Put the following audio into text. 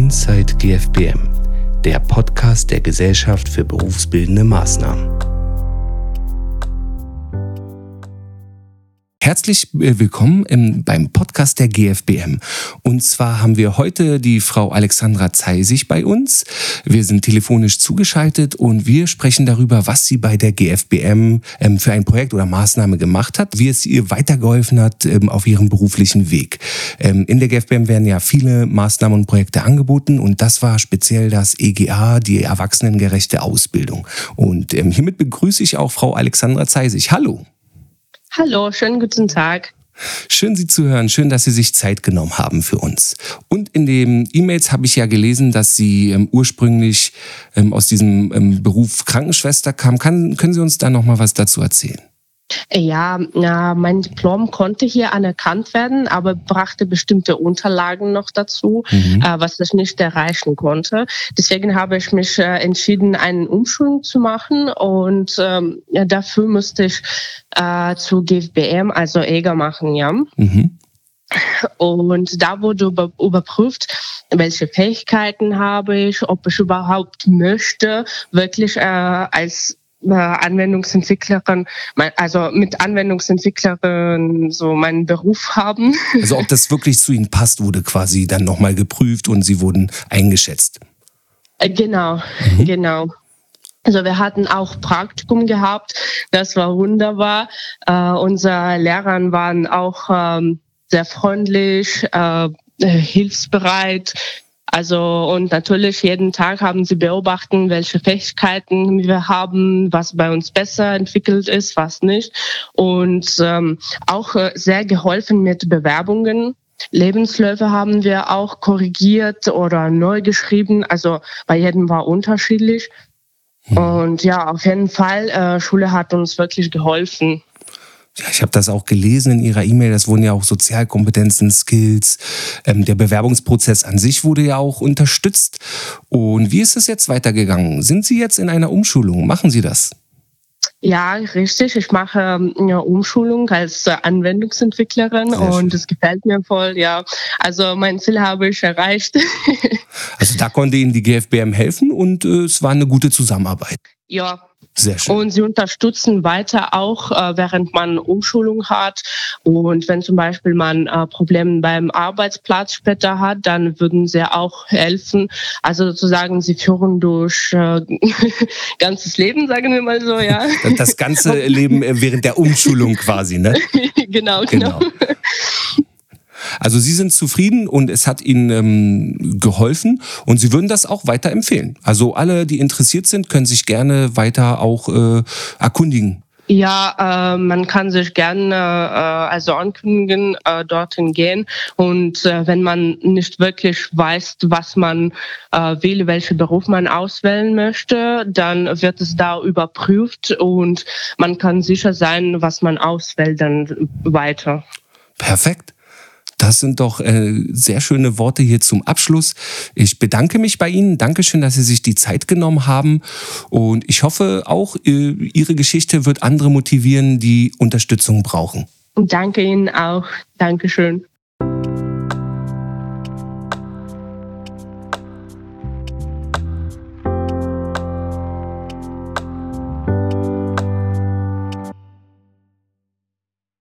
Inside GFBM, der Podcast der Gesellschaft für berufsbildende Maßnahmen. Herzlich äh, willkommen im, beim Podcast der GFBM. Und zwar haben wir heute die Frau Alexandra Zeisig bei uns. Wir sind telefonisch zugeschaltet und wir sprechen darüber, was sie bei der GFBM ähm, für ein Projekt oder Maßnahme gemacht hat, wie es ihr weitergeholfen hat ähm, auf ihrem beruflichen Weg. Ähm, in der GFBM werden ja viele Maßnahmen und Projekte angeboten und das war speziell das EGA, die erwachsenengerechte Ausbildung. Und hiermit begrüße ich auch Frau Alexandra Zeisig. Hallo. Hallo, schönen guten Tag. Schön, Sie zu hören. Schön, dass Sie sich Zeit genommen haben für uns. Und in den E-Mails habe ich ja gelesen, dass Sie ähm, ursprünglich ähm, aus diesem ähm, Beruf Krankenschwester kamen. Kann, können Sie uns da noch mal was dazu erzählen? Ja, mein Diplom konnte hier anerkannt werden, aber brachte bestimmte Unterlagen noch dazu, mhm. Äh, was ich nicht erreichen konnte. Deswegen habe ich mich äh, entschieden, einen Umschulung zu machen und ähm, dafür musste ich äh, zu GFBM, also EGA machen, ja. Mhm. Und da wurde über, überprüft, welche Fähigkeiten habe ich, ob ich überhaupt möchte, wirklich äh, als Anwendungsentwicklerin, also mit Anwendungsentwicklerin so meinen Beruf haben. Also ob das wirklich zu Ihnen passt, wurde quasi dann nochmal geprüft und Sie wurden eingeschätzt. Äh, genau, mhm. genau. Also wir hatten auch Praktikum gehabt, das war wunderbar. Äh, unsere Lehrer waren auch ähm, sehr freundlich, äh, hilfsbereit, also und natürlich jeden Tag haben sie beobachten, welche Fähigkeiten wir haben, was bei uns besser entwickelt ist, was nicht. Und ähm, auch äh, sehr geholfen mit Bewerbungen. Lebensläufe haben wir auch korrigiert oder neu geschrieben. Also bei jedem war unterschiedlich. Hm. Und ja, auf jeden Fall, äh, Schule hat uns wirklich geholfen. Ja, ich habe das auch gelesen in Ihrer E-Mail. Das wurden ja auch Sozialkompetenzen, Skills. Ähm, der Bewerbungsprozess an sich wurde ja auch unterstützt. Und wie ist es jetzt weitergegangen? Sind Sie jetzt in einer Umschulung? Machen Sie das? Ja, richtig. Ich mache ähm, eine Umschulung als äh, Anwendungsentwicklerin und es gefällt mir voll. Ja, also mein Ziel habe ich erreicht. also da konnte Ihnen die GFBM helfen und äh, es war eine gute Zusammenarbeit. Ja, sehr schön. Und sie unterstützen weiter auch, äh, während man Umschulung hat. Und wenn zum Beispiel man äh, Probleme beim Arbeitsplatz später hat, dann würden sie auch helfen. Also sozusagen, sie führen durch äh, ganzes Leben, sagen wir mal so, ja. Das ganze Leben während der Umschulung quasi, ne? genau, genau. genau. Also Sie sind zufrieden und es hat Ihnen ähm, geholfen und Sie würden das auch weiter empfehlen. Also alle, die interessiert sind, können sich gerne weiter auch äh, erkundigen. Ja, äh, man kann sich gerne äh, also ankündigen, äh, dorthin gehen. Und äh, wenn man nicht wirklich weiß, was man äh, will, welchen Beruf man auswählen möchte, dann wird es da überprüft und man kann sicher sein, was man auswählt dann weiter. Perfekt. Das sind doch äh, sehr schöne Worte hier zum Abschluss. Ich bedanke mich bei Ihnen. Dankeschön, dass Sie sich die Zeit genommen haben. Und ich hoffe auch, äh, Ihre Geschichte wird andere motivieren, die Unterstützung brauchen. Danke Ihnen auch. Dankeschön.